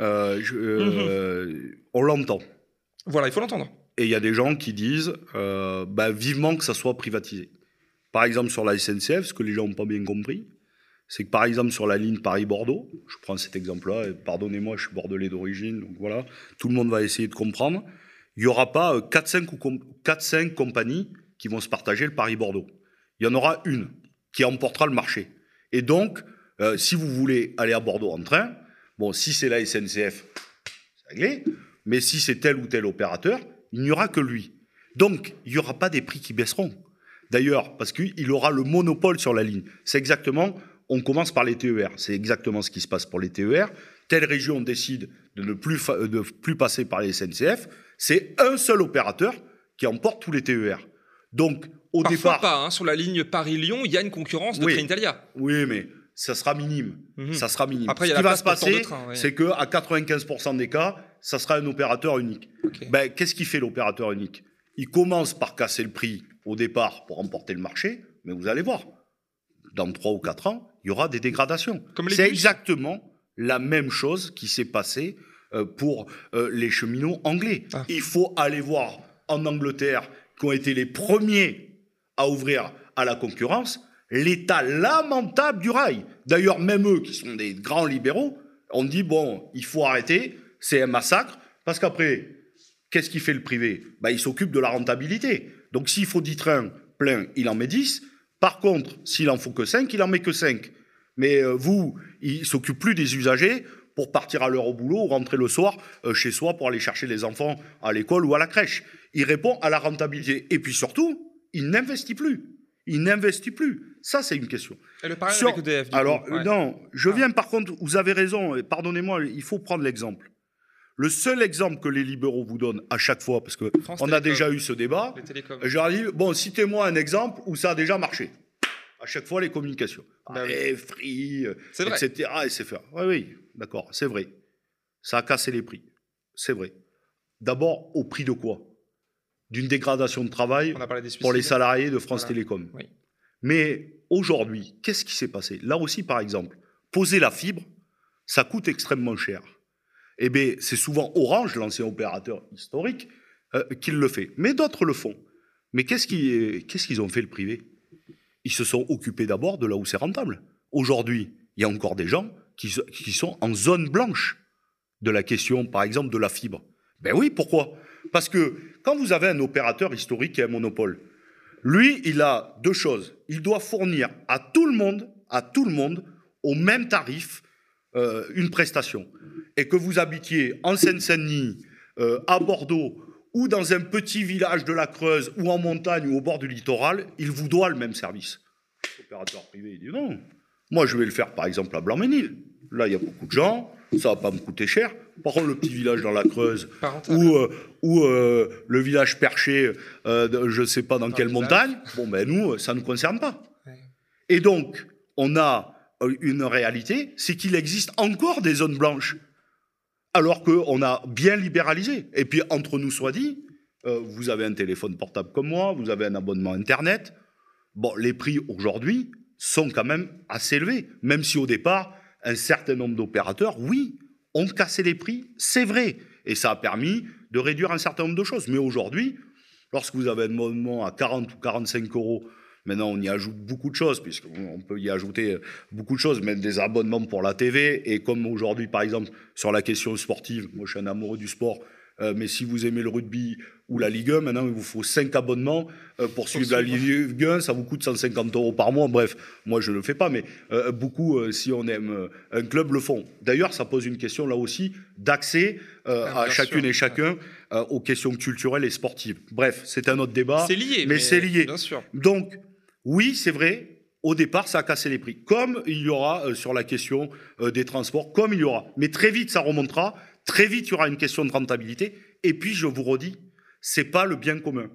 Euh, je- euh, On l'entend. Voilà, il faut l'entendre. Et il y a des gens qui disent euh, bah, vivement que ça soit privatisé. Par exemple, sur la SNCF, ce que les gens n'ont pas bien compris, c'est que par exemple, sur la ligne Paris-Bordeaux, je prends cet exemple-là, pardonnez-moi, je suis bordelais d'origine, donc voilà, tout le monde va essayer de comprendre. Il n'y aura pas 4-5 ou com- 4-5 compagnies qui vont se partager le Paris-Bordeaux. Il y en aura une qui emportera le marché. Et donc, euh, si vous voulez aller à Bordeaux en train, bon, si c'est la SNCF, c'est réglé. Mais si c'est tel ou tel opérateur, il n'y aura que lui. Donc, il n'y aura pas des prix qui baisseront. D'ailleurs, parce qu'il aura le monopole sur la ligne. C'est exactement, on commence par les TER. C'est exactement ce qui se passe pour les TER. Telle région décide de ne plus, fa- de plus passer par les SNCF. C'est un seul opérateur qui emporte tous les TER. Donc, au Parfois départ. pas, hein, sur la ligne Paris-Lyon, il y a une concurrence de Oui. Trenitalia. Oui, mais ça sera minime. Mhm. Ça sera minime. Après, il y Ce a qui la va se passer, oui. c'est qu'à 95% des cas, ça sera un opérateur unique. Ben, Qu'est-ce qui fait l'opérateur unique? Il commence par casser le prix au départ pour emporter le marché, mais vous allez voir, dans 3 ou 4 ans, il y aura des dégradations. C'est exactement la même chose qui s'est passé euh, pour euh, les cheminots anglais. Ah. Il faut aller voir en Angleterre, qui ont été les premiers à ouvrir à la concurrence, l'état lamentable du rail. D'ailleurs, même eux, qui sont des grands libéraux, ont dit, bon, il faut arrêter, c'est un massacre, parce qu'après, qu'est-ce qui fait le privé? Bah, Il s'occupe de la rentabilité. Donc s'il faut 10 trains pleins, il en met 10. Par contre, s'il en faut que 5, il en met que 5. Mais euh, vous, il s'occupe plus des usagers pour partir à l'heure au boulot ou rentrer le soir euh, chez soi pour aller chercher les enfants à l'école ou à la crèche. Il répond à la rentabilité. Et puis surtout, il n'investit plus. Il n'investit plus. Ça, c'est une question. Et le parallèle Sur- avec EDF, du Alors, coup, ouais. non, je Ah. viens par contre, vous avez raison, pardonnez-moi, il faut prendre l'exemple. Le seul exemple que les libéraux vous donnent à chaque fois, parce que France on a déjà eu ce débat, Les télécoms. je leur dis, bon, citez-moi un exemple où ça a déjà marché. À chaque fois, les communications. Bah oui. Allez, Free, C'est vrai. etc. Et c'est fait. Oui, oui, d'accord, c'est vrai. Ça a cassé les prix. C'est vrai. D'abord, au prix de quoi? D'une dégradation de travail pour les salariés de France Voilà. Télécom. Oui. Mais aujourd'hui, qu'est-ce qui s'est passé? Là aussi, par exemple, poser la fibre, ça coûte extrêmement cher. Eh bien, c'est souvent Orange, l'ancien opérateur historique, euh, qui le fait. Mais d'autres le font. Mais qu'est-ce qu'est-ce qu'ils ont fait le privé? Ils se sont occupés d'abord de là où c'est rentable. Aujourd'hui, il y a encore des gens qui, qui sont en zone blanche de la question, par exemple, de la fibre. Ben oui, pourquoi? Parce que quand vous avez un opérateur historique a un monopole, Lui, il a deux choses. Il doit fournir à tout le monde, à tout le monde, au même tarif, euh, une prestation. Et que vous habitiez en Seine-Saint-Denis, euh, à Bordeaux, ou dans un petit village de la Creuse, ou en montagne, ou au bord du littoral, il vous doit le même service. L'opérateur privé, il dit non. Moi, je vais le faire, par exemple, à Blanc-Ménil. Là, il y a beaucoup de gens, ça va pas me coûter cher. Par contre, le petit village dans la Creuse, ou, euh, ou euh, le village perché, je ne sais pas dans, quelle montagne, bon, ben nous, ça ne nous concerne pas. Et donc, on a une réalité, c'est qu'il existe encore des zones blanches, alors qu'on a bien libéralisé. Et puis, entre nous soit dit, vous avez un téléphone portable comme moi, vous avez un abonnement Internet. Bon, les prix aujourd'hui sont quand même assez élevés, même si au départ, un certain nombre d'opérateurs, oui, ont cassé les prix, c'est vrai. Et ça a permis de réduire un certain nombre de choses. Mais aujourd'hui, lorsque vous avez un abonnement à 40 ou 45 euros, maintenant on y ajoute beaucoup de choses, puisqu'on peut y ajouter beaucoup de choses, même des abonnements pour la TV. Et comme aujourd'hui, par exemple, sur la question sportive, moi je suis un amoureux du sport, euh, mais si vous aimez le rugby ou la Ligue 1, maintenant il vous faut 5 abonnements euh, pour suivre la Ligue 1, ça vous coûte 150 euros par mois. Bref, moi je ne le fais pas, mais euh, beaucoup, si on aime un club, le font. D'ailleurs, ça pose une question là aussi d'accès ah, à chacune et chacun aux questions culturelles et sportives. Bref, c'est un autre débat. C'est lié, mais, c'est lié. Bien sûr. Donc, oui, c'est vrai, au départ, ça a cassé les prix. Comme il y aura sur la question des transports, comme il y aura. Mais très vite, ça remontera. Très vite, il y aura une question de rentabilité. Et puis, je vous redis, c'est pas le bien commun.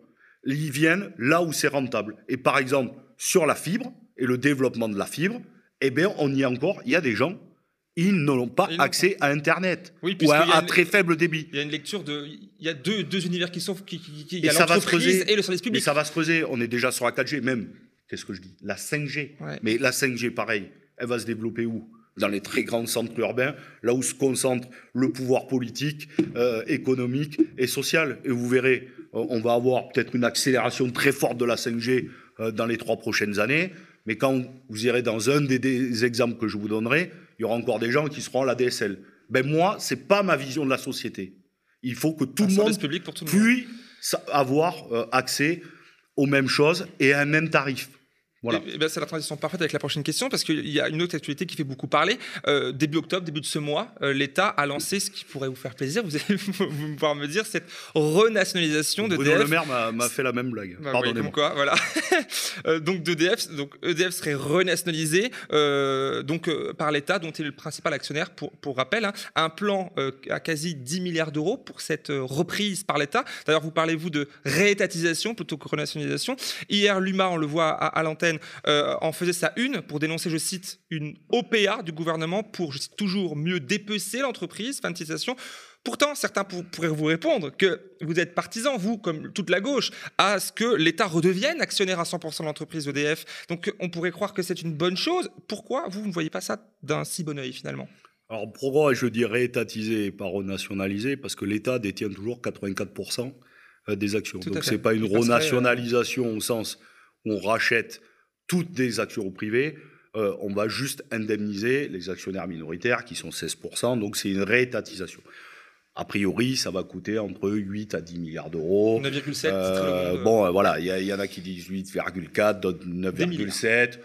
Ils viennent là où c'est rentable. Et par exemple, sur la fibre et le développement de la fibre, eh bien, on y est encore. Il y a des gens, ils n'ont pas accès à Internet oui, ou à, très faible débit. Il y a une lecture de, il y a deux, deux univers qui sont, qui, qui, il y a l'entreprise et le service public. Et ça va se creuser. On est déjà sur la 4G, même. Qu'est-ce que je dis? La 5G. Mais la 5G, pareil, elle va se développer où? Dans les très grands centres urbains, là où se concentre le pouvoir politique, euh, économique et social. Et vous verrez, euh, on va avoir peut-être une accélération très forte de la 5G euh, dans les trois prochaines années. Mais quand vous irez dans un des, exemples que je vous donnerai, il y aura encore des gens qui seront à la DSL. Ben moi, c'est pas ma vision de la société. Il faut que tout, le monde, puisse avoir accès aux mêmes choses et à un même tarif. Voilà. Eh c'est la transition parfaite avec la prochaine question parce qu'il y a une autre actualité qui fait beaucoup parler. Euh, début octobre, début de ce mois, euh, l'État a lancé ce qui pourrait vous faire plaisir. Vous allez [LAUGHS] pouvoir me dire cette renationalisation de Bruno Le Maire m'a fait la même blague. Bah, Pardonnez-moi. quoi, voilà. [LAUGHS] euh, donc d'EDF, donc EDF serait renationalisé donc par l'État dont il est le principal actionnaire. Pour, pour rappel, hein. un plan à quasi 10 milliards d'euros pour cette reprise par l'État. D'ailleurs, vous parlez vous de réétatisation plutôt que renationalisation. Hier, l'UMA, on le voit à, à l'antenne euh, en faisait sa une pour dénoncer, je cite, une OPA du gouvernement pour, je cite toujours, mieux dépecer l'entreprise. Fin de citation. Pourtant, certains pourraient vous répondre que vous êtes partisan, vous, comme toute la gauche, à ce que l'État redevienne actionnaire à 100% de l'entreprise EDF. Donc on pourrait croire que c'est une bonne chose. Pourquoi vous, ne voyez pas ça d'un si bon oeil finalement? Alors pourquoi je dis réétatiser et pas renationaliser Parce que l'État détient toujours 84% euh, des actions. Donc ce n'est pas une euh, renationalisation au sens où on rachète toutes des actions privées, euh, on va juste indemniser les actionnaires minoritaires qui sont 16%, donc c'est une réétatisation. A priori, ça va coûter entre 8 à 10 milliards d'euros. 9,7 euh, Bon, euh, voilà, il y, en a qui disent 8,4, d'autres 9,7.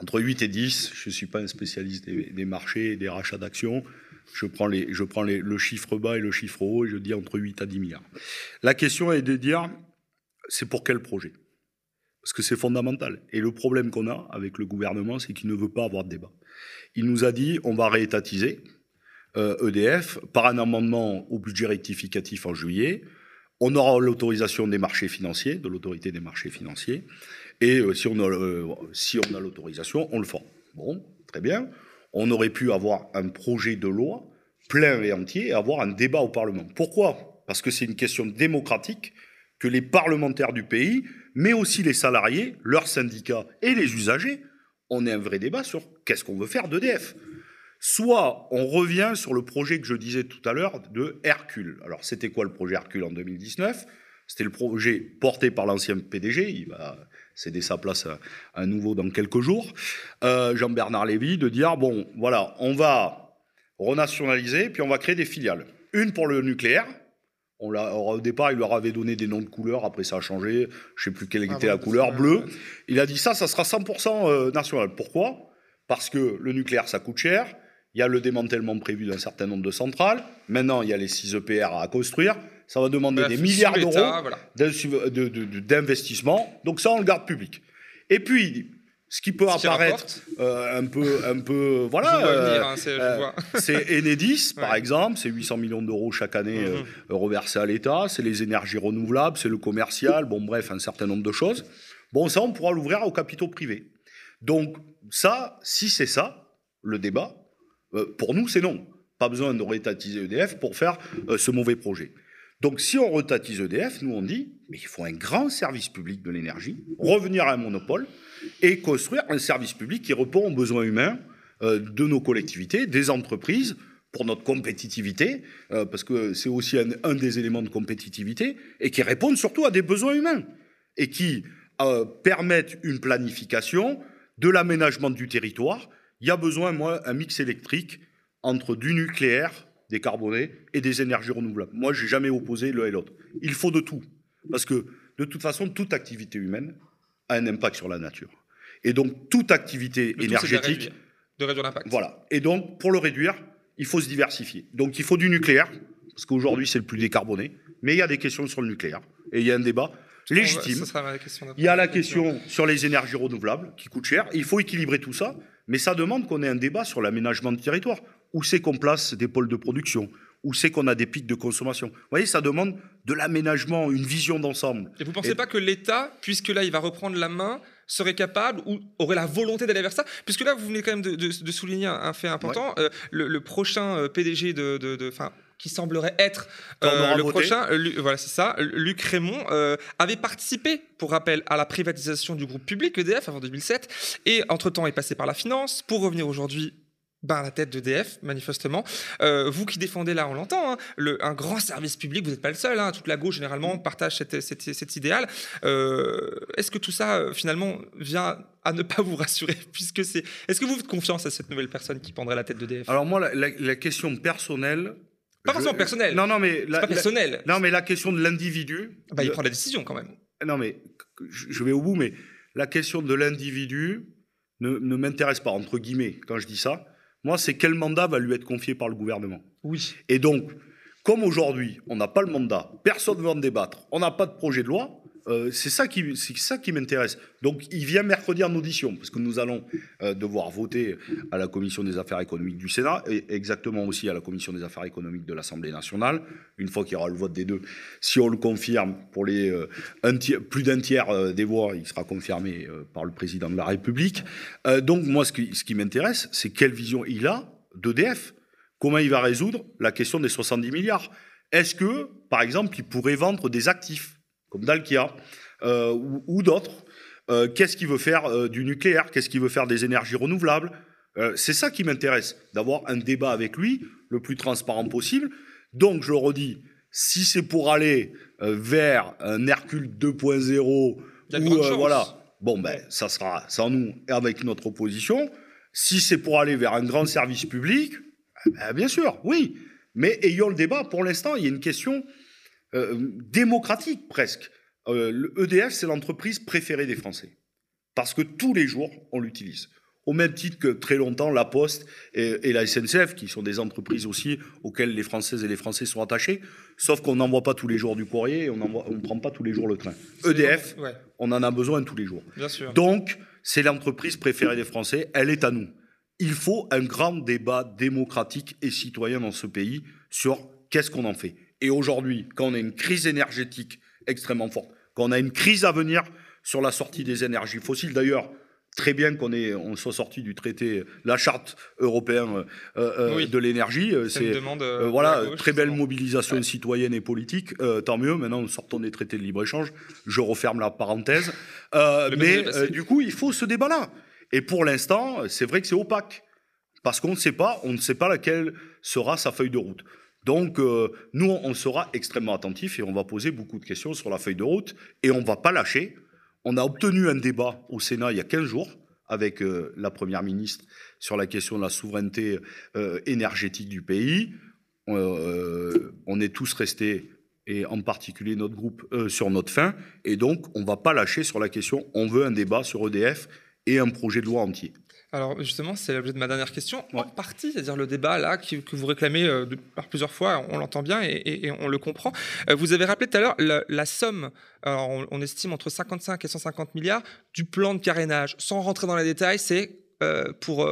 Entre 8 et 10, je ne suis pas un spécialiste des, marchés et des rachats d'actions. Je prends, les, je prends les, le chiffre bas et le chiffre haut et je dis entre 8 à 10 milliards. La question est de dire, c'est pour quel projet? Parce que c'est fondamental. Et le problème qu'on a avec le gouvernement, c'est qu'il ne veut pas avoir de débat. Il nous a dit on va réétatiser EDF euh, e par un amendement au budget rectificatif en juillet. On aura l'autorisation des marchés financiers, de l'autorité des marchés financiers. Et euh, si on a, euh, si on a l'autorisation, on le fera. Bon, très bien. On aurait pu avoir un projet de loi plein et entier et avoir un débat au Parlement. Pourquoi? Parce que c'est une question démocratique que les parlementaires du pays, mais aussi les salariés, leurs syndicats et les usagers, on ait un vrai débat sur qu'est-ce qu'on veut faire d'EDF. Soit on revient sur le projet que je disais tout à l'heure de Hercule. Alors c'était quoi le projet Hercule en 2019 C'était le projet porté par l'ancien PDG, il va céder sa place à, nouveau dans quelques jours, euh, Jean-Bernard Lévy, de dire, bon voilà, on va renationaliser, puis on va créer des filiales. Une pour le nucléaire, On au départ, il leur avait donné des noms de couleurs, après ça a changé, je sais plus quelle Ah était la couleur, bleue. Il a dit ça, ça sera 100% euh, national. Pourquoi? Parce que le nucléaire, ça coûte cher, il y a le démantèlement prévu d'un certain nombre de centrales, maintenant il y a les 6 EPR à construire, ça va demander des milliards d'euros voilà. d'investissement, donc ça on le garde public. Et puis, ce qui peut Ce apparaître euh, un peu, un peu, Je voilà, euh, hein, c'est- euh, [LAUGHS] Enedis, par exemple, c'est 800 millions d'euros chaque année euh, Mhm. euh, reversés à l'État, c'est les énergies renouvelables, c'est le commercial, bon bref, un certain nombre de choses. Bon, ça, on pourra l'ouvrir aux capitaux privés. Donc, ça, si c'est ça, le débat, euh, pour nous, c'est non. Pas besoin de rétatiser EDF pour faire euh, ce mauvais projet. Donc, si on retatise EDF, nous, on dit, mais il faut un grand service public de l'énergie, revenir à un monopole et construire un service public qui répond aux besoins humains euh, de nos collectivités, des entreprises, pour notre compétitivité, euh, parce que c'est aussi un, des éléments de compétitivité, et qui répondent surtout à des besoins humains, et qui euh, permettent une planification de l'aménagement du territoire. Il y a besoin, moi, un mix électrique entre du nucléaire décarboné et des énergies renouvelables. Moi, j'ai jamais opposé l'un et l'autre. Il faut de tout, parce que de toute façon, toute activité humaine a un impact sur la nature. Et donc, toute activité Le tout, de énergétique réduire- De réduire l'impact. voilà. Et donc, pour le réduire, il faut se diversifier. Donc, il faut du nucléaire, parce qu'aujourd'hui, c'est le plus décarboné. Mais il y a des questions sur le nucléaire. Et il y a un débat légitime. ça. Il y a la question sur les énergies renouvelables, qui coûtent cher. Il faut équilibrer tout ça. Mais ça demande qu'on ait un débat sur l'aménagement du territoire. Où c'est qu'on place des pôles de production? Où c'est qu'on a des pics de consommation Vous voyez, ça demande de l'aménagement, une vision d'ensemble. Et vous pensez Et- pas que l'État, puisque là il va reprendre la main, serait capable ou aurait la volonté d'aller vers ça? Puisque là vous venez quand même de, de- de souligner un, un fait important. Euh, le, le prochain euh, PDG de, de, qui semblerait être euh, le voté. prochain, euh, Lu- voilà c'est ça, Luc Raymond euh, avait participé, pour rappel, à la privatisation du groupe public EDF avant 2007 et entre temps est passé par la finance pour revenir aujourd'hui à la tête d'EDF, manifestement. Euh, vous qui défendez là, on l'entend, hein, le- un grand service public, vous n'êtes pas le seul, hein, toute la gauche généralement partage cet idéal. Euh, Est-ce que tout ça, euh, finalement, vient à ne pas vous rassurer [LAUGHS] puisque c'est... Est-ce que vous faites confiance à cette nouvelle personne qui prendrait la tête d'EDF Alors moi, la, la- la question personnelle... Pas forcément personnelle. Non, non, mais... La- pas personnel. non, mais la question de l'individu... Bah, il prend la décision quand même. Non, mais je je vais au bout, mais la question de l'individu ne, ne m'intéresse pas, entre guillemets, quand je dis ça. Moi, c'est quel mandat va lui être confié par le gouvernement? Oui. Et donc, comme aujourd'hui, on n'a pas le mandat, personne ne veut en débattre, on n'a pas de projet de loi, euh, c'est ça qui, m'intéresse. Donc, il vient mercredi en audition, parce que nous allons euh, devoir voter à la Commission des affaires économiques du Sénat, et exactement aussi à la Commission des affaires économiques de l'Assemblée nationale, une fois qu'il y aura le vote des deux. Si on le confirme pour les euh, plus d'un tiers des voix, il sera confirmé par le président de la République. Donc, moi, ce qui, ce qui m'intéresse, c'est quelle vision il a d'EDF. Comment il va résoudre la question des 70 milliards Est-ce que, par exemple, il pourrait vendre des actifs, comme Dalkia, euh, ou, ou d'autres Euh, Qu'est-ce qu'il veut faire euh, du nucléaire Qu'est-ce qu'il veut faire des énergies renouvelables Euh, C'est ça qui m'intéresse, d'avoir un débat avec lui le plus transparent possible. Donc, je le redis, si c'est pour aller vers un Hercule 2.0, Il y a de ou voilà, bon, ben, ça sera sans nous et avec notre opposition. Si c'est pour aller vers un grand service public, ben, bien sûr, oui. Mais ayons le débat. Pour l'instant, il y a une question démocratique presque. Euh, le EDF, c'est l'entreprise préférée des Français. Parce que tous les jours, on l'utilise. Au même titre que très longtemps, la Poste et, et la SNCF, qui sont des entreprises aussi auxquelles les Françaises et les Français sont attachés. Sauf qu'on n'envoie pas tous les jours du courrier et on ne prend pas tous les jours le train. EDF, Ouais, on en a besoin tous les jours. bien sûr. Donc, c'est l'entreprise préférée des Français, elle est à nous. Il faut un grand débat démocratique et citoyen dans ce pays sur qu'est-ce qu'on en fait. Et aujourd'hui, quand on a une crise énergétique extrêmement forte, quand on a une crise à venir sur la sortie des énergies fossiles, d'ailleurs, très bien qu'on on soit sorti du traité, la charte européenne euh, euh, Oui. de l'énergie. euh, C'est euh, euh, voilà, gauche, très belle justement. mobilisation Ouais. citoyenne et politique. euh, tant mieux. Maintenant, sortons des traités de libre-échange. Je referme la parenthèse. [LAUGHS] Euh, mais euh, du coup, il faut ce débat-là. Et pour l'instant, c'est vrai que c'est opaque. Parce qu'on ne sait pas, on ne sait pas laquelle sera sa feuille de route. Donc, euh, nous, on sera extrêmement attentifs et on va poser beaucoup de questions sur la feuille de route et on ne va pas lâcher. On a obtenu un débat au Sénat il y a 15 jours avec euh, la Première ministre sur la question de la souveraineté euh, énergétique du pays. On est tous restés et en particulier notre groupe sur notre fin. Et donc, on ne va pas lâcher sur la question. On veut un débat sur EDF et un projet de loi entier. Alors justement, c'est l'objet de ma dernière question. En partie, c'est-à-dire le débat là que vous réclamez euh, par plusieurs fois, on l'entend bien et, on le comprend. Euh, vous avez rappelé tout à l'heure la, somme, on, estime entre 55 et 150 milliards du plan de carénage. Sans rentrer dans les détails, c'est pour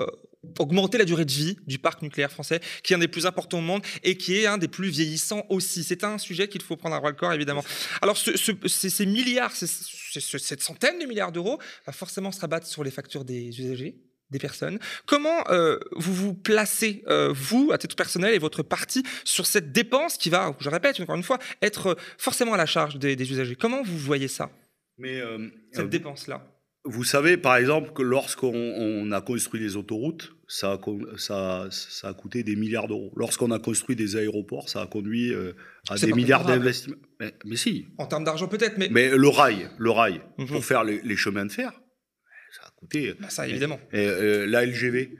augmenter la durée de vie du parc nucléaire français, qui est un des plus importants au monde et qui est un des plus vieillissants aussi. C'est un sujet qu'il faut prendre à bras le corps, évidemment. Alors, ces milliards, cette centaine de milliards d'euros, va forcément se rabattre sur les factures des usagers des personnes. Comment euh, vous vous placez, euh, vous, à titre personnel et votre parti, sur cette dépense qui va, je répète encore une fois, être forcément à la charge des, usagers? Comment vous voyez ça? Mais euh, Cette dépense-là vous savez, par exemple, que lorsqu'on a construit les autoroutes, ça a, ça, ça a coûté des milliards d'euros. Lorsqu'on a construit des aéroports, ça a conduit euh, à des milliards d'investissements. Mais, si. En termes d'argent peut-être, mais... Mais le rail, le rail, mhm. pour faire les, chemins de fer, Bah ça, évidemment. Et, euh, la LGV,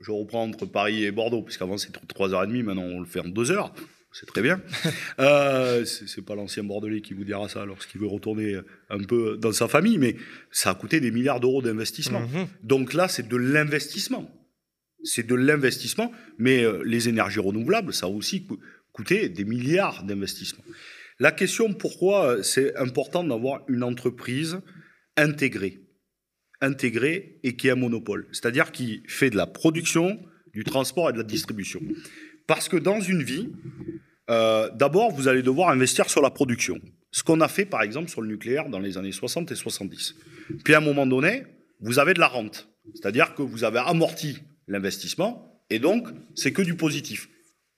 je reprends entre Paris et Bordeaux, puisqu'avant c'était 3h30, maintenant on le fait en 2 heures c'est très bien. [LAUGHS] Euh, c'est pas l'ancien Bordelais qui vous dira ça lorsqu'il veut retourner un peu dans sa famille, mais ça a coûté des milliards d'euros d'investissement. Mhm. Donc là, c'est de l'investissement. C'est de l'investissement, mais euh, les énergies renouvelables, ça a aussi coûté des milliards d'investissements. La question pourquoi euh, c'est important d'avoir une entreprise intégrée, intégrée et qui est un monopole, c'est-à-dire qui fait de la production, du transport et de la distribution. Parce que dans une vie, euh, d'abord, vous allez devoir investir sur la production. Ce qu'on a fait, par exemple, sur le nucléaire dans les années 60 et 70. Puis à un moment donné, vous avez de la rente. C'est-à-dire que vous avez amorti l'investissement, et donc, c'est que du positif.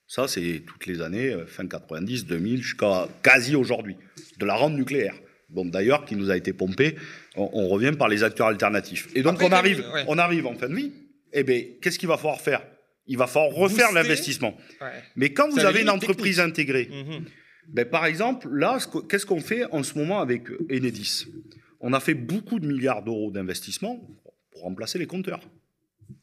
Ça, c'est toutes les années, euh, fin 90, 2000, jusqu'à quasi aujourd'hui, de la rente nucléaire. Bon, d'ailleurs, qui nous a été pompée, on, revient par les acteurs alternatifs. Et donc, on, arrive, on arrive en fin de vie, eh bien, qu'est-ce qu'il va falloir faire? Il va falloir refaire l'investissement. Mais quand vous avez une entreprise intégrée, mhm. ben, par exemple, là, qu'est-ce qu'on fait en ce moment avec Enedis? On a fait beaucoup de milliards d'euros d'investissement pour remplacer les compteurs.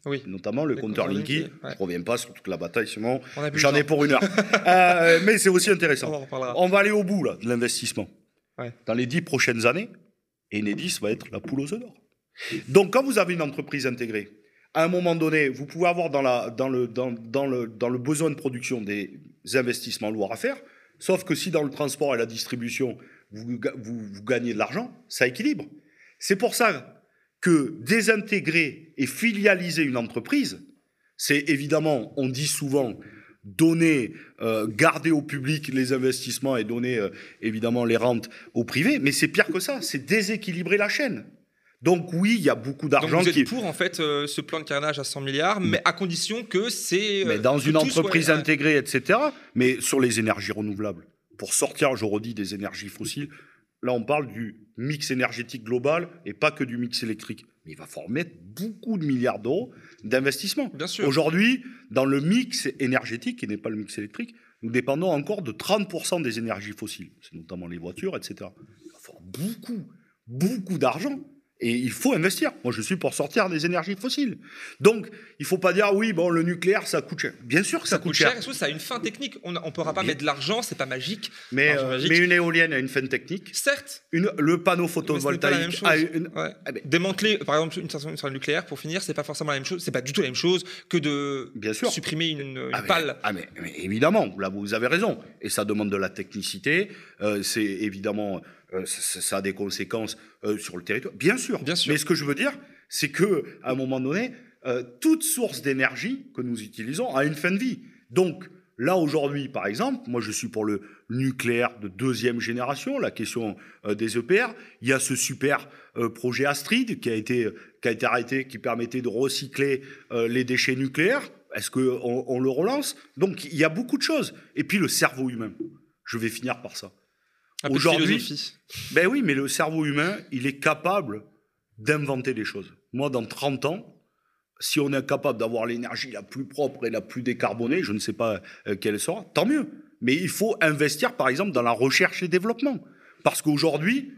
Oui. Notamment le compteur Linky. Je ne reviens pas sur toute la bataille, sinon j'en ai pour une heure. [LAUGHS] Euh, mais c'est aussi intéressant. On, va aller au bout là, de l'investissement. Dans les dix prochaines années, Enedis va être la poule aux œufs d'or. Donc quand vous avez une entreprise intégrée, à un moment donné, vous pouvez avoir dans, le, besoin de production des investissements lourds à faire, sauf que si dans le transport et la distribution, vous, gagnez de l'argent, ça équilibre. C'est pour ça que désintégrer et filialiser une entreprise, c'est évidemment, on dit souvent, donner, euh, garder au public les investissements et donner euh, évidemment les rentes au privé, mais c'est pire que ça, c'est déséquilibrer la chaîne. Donc oui, il y a beaucoup d'argent qui pour en fait euh, ce plan de carnage à 100 milliards, mais à condition que c'est mais dans une entreprise intégrée, etc. Mais sur les énergies renouvelables, pour sortir, je redis, des énergies fossiles, là on parle du mix énergétique global et pas que du mix électrique. Mais il va falloir mettre beaucoup de milliards d'euros d'investissement. Aujourd'hui, dans le mix énergétique, qui n'est pas le mix électrique, nous dépendons encore de 30% des énergies fossiles. C'est notamment les voitures, etc. Il va falloir beaucoup, beaucoup d'argent et il faut investir. Moi, je suis pour sortir des énergies fossiles. Donc, il ne faut pas dire, oui, bon, le nucléaire, ça coûte cher. Bien sûr que ça, coûte cher. cher. Ça a une fin technique. On ne pourra pas mettre de l'argent, c'est pas magique. Mais, euh, mais une éolienne a une fin technique. Certes. Une, le panneau photovoltaïque a une. Ah, Démanteler, par exemple, une centrale nucléaire, pour finir, c'est pas forcément la même chose. C'est pas du tout la même chose que de Bien sûr. supprimer une, ah, pale. ah, mais, évidemment, là, vous avez raison. Et ça demande de la technicité. Euh, c'est évidemment euh, ça, a des conséquences euh, sur le territoire. Bien sûr. Bien sûr. Mais ce que je veux dire, c'est que à un moment donné, euh, toute source d'énergie que nous utilisons a une fin de vie. Donc là aujourd'hui, par exemple, moi je suis pour le nucléaire de deuxième génération, la question des EPR. Il y a ce super projet Astrid qui a été qui a été arrêté, qui permettait de recycler les déchets nucléaires. Est-ce qu'on on le relance? Donc il y a beaucoup de choses. Et puis le cerveau humain. Je vais finir par ça. Aujourd'hui, ben oui, mais le cerveau humain, il est capable d'inventer des choses. Moi, dans 30 ans, si on est capable d'avoir l'énergie la plus propre et la plus décarbonée, je ne sais pas euh, quelle sera, tant mieux. Mais il faut investir, par exemple, dans la recherche et développement. Parce qu'aujourd'hui,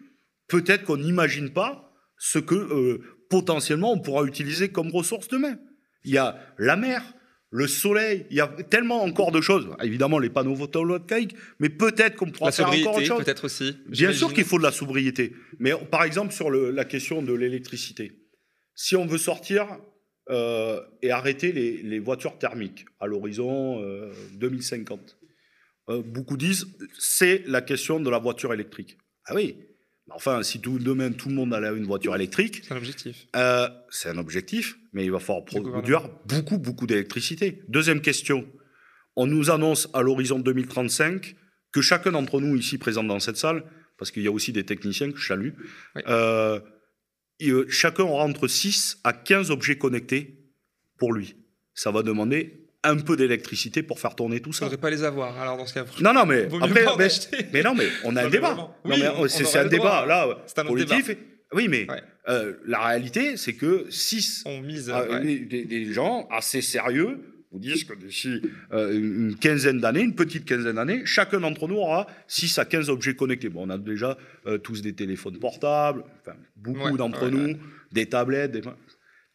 peut-être qu'on n'imagine pas ce que euh, potentiellement on pourra utiliser comme ressource demain. Il y a la mer, le soleil, il y a tellement encore de choses. Évidemment, les panneaux photovoltaïques, mais peut-être qu'on pourra La faire encore autre chose. peut-être aussi. Bien sûr qu'il faut de la sobriété. Mais par exemple, sur le- la question de l'électricité, si on veut sortir euh, et arrêter les, les voitures thermiques à l'horizon euh, 2050, euh, beaucoup disent c'est la question de la voiture électrique. Ah oui, enfin, si tout, demain tout le monde allait à une voiture électrique, C'est un objectif. euh, c'est un objectif, mais il va falloir Du produire beaucoup, beaucoup d'électricité. Deuxième question. On nous annonce à l'horizon 2035 que chacun d'entre nous ici présents dans cette salle, parce qu'il y a aussi des techniciens que je salue, Oui. euh, et, euh, chacun aura entre 6 à 15 objets connectés pour lui. Ça va demander un peu d'électricité pour faire tourner tout ça. ne pas les avoir. Alors, dans ce cas, Non, non, mais après, mais, non, mais on a un Non, débat. Oui, on- on c'est un débat là C'est un autre politique. Oui, mais Ouais. euh, la réalité, c'est que 6 On mise. ah, ouais. des, gens assez sérieux vous disent que d'ici euh, une quinzaine d'années, une petite quinzaine d'années, chacun d'entre nous aura 6 à 15 objets connectés. Bon, on a déjà euh, tous des téléphones portables, enfin, beaucoup Ouais, d'entre nous, des tablettes. des-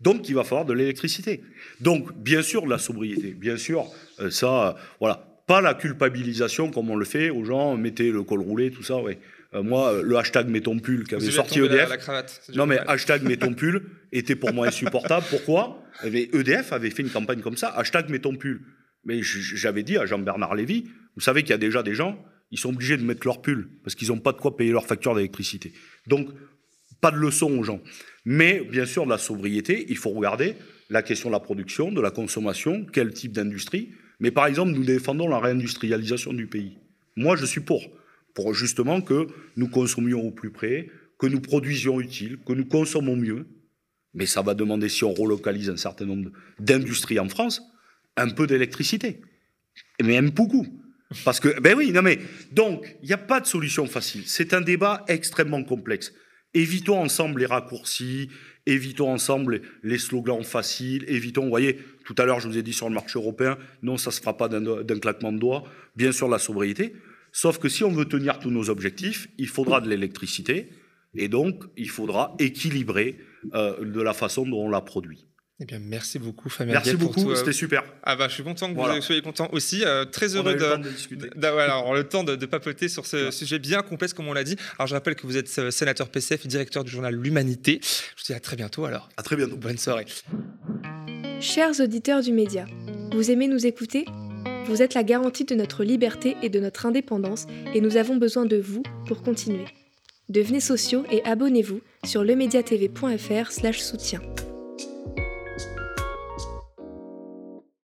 Donc, il va falloir de l'électricité. Donc, bien sûr, de la sobriété. Bien sûr, euh, ça, euh, voilà. Pas la culpabilisation comme on le fait aux gens, mettez le col roulé, tout ça, ouais. Euh, moi, le hashtag mets ton pull qui Vous avait avez sorti la- EDF, La, cravate. C'est non, mais hashtag [LAUGHS] mets ton pull était pour moi insupportable. Pourquoi? Eh bien, EDF avait fait une campagne comme ça, hashtag mets ton pull. Mais j'avais dit à Jean-Bernard Lévy, vous savez qu'il y a déjà des gens, ils sont obligés de mettre leur pull parce qu'ils n'ont pas de quoi payer leur facture d'électricité. Donc, pas de leçon aux gens. Mais bien sûr, de la sobriété, il faut regarder la question de la production, de la consommation, quel type d'industrie. Mais par exemple, nous défendons la réindustrialisation du pays. Moi, je suis pour. Pour justement que nous consommions au plus près, que nous produisions utile, que nous consommons mieux. Mais ça va demander, si on relocalise un certain nombre d'industries en France, un peu d'électricité. Mais même beaucoup. Parce que, ben oui, non mais, donc, il n'y a pas de solution facile. C'est un débat extrêmement complexe. Évitons ensemble les raccourcis, évitons ensemble les slogans faciles, évitons, vous voyez, tout à l'heure je vous ai dit sur le marché européen, non, ça ne se fera pas d'un claquement de doigts, bien sûr la sobriété, sauf que si on veut tenir tous nos objectifs, il faudra de l'électricité, et donc il faudra équilibrer euh, de la façon dont on la produit. Eh bien, merci beaucoup, Fabien. Merci pour beaucoup, c'était super. Ah bah, je suis content que Voilà. vous soyez content aussi. Euh, très On a heureux eu le temps de, de discuter. alors, le temps de, de papoter sur ce sujet bien complexe, comme on l'a dit. Alors, je rappelle que vous êtes euh, sénateur PCF et directeur du journal L'Humanité. Je vous dis à très bientôt alors. À très bientôt. Bonne soirée. Chers auditeurs du média, vous aimez nous écouter? Vous êtes la garantie de notre liberté et de notre indépendance et nous avons besoin de vous pour continuer. Devenez sociaux et abonnez-vous sur lemediatv.fr/soutien.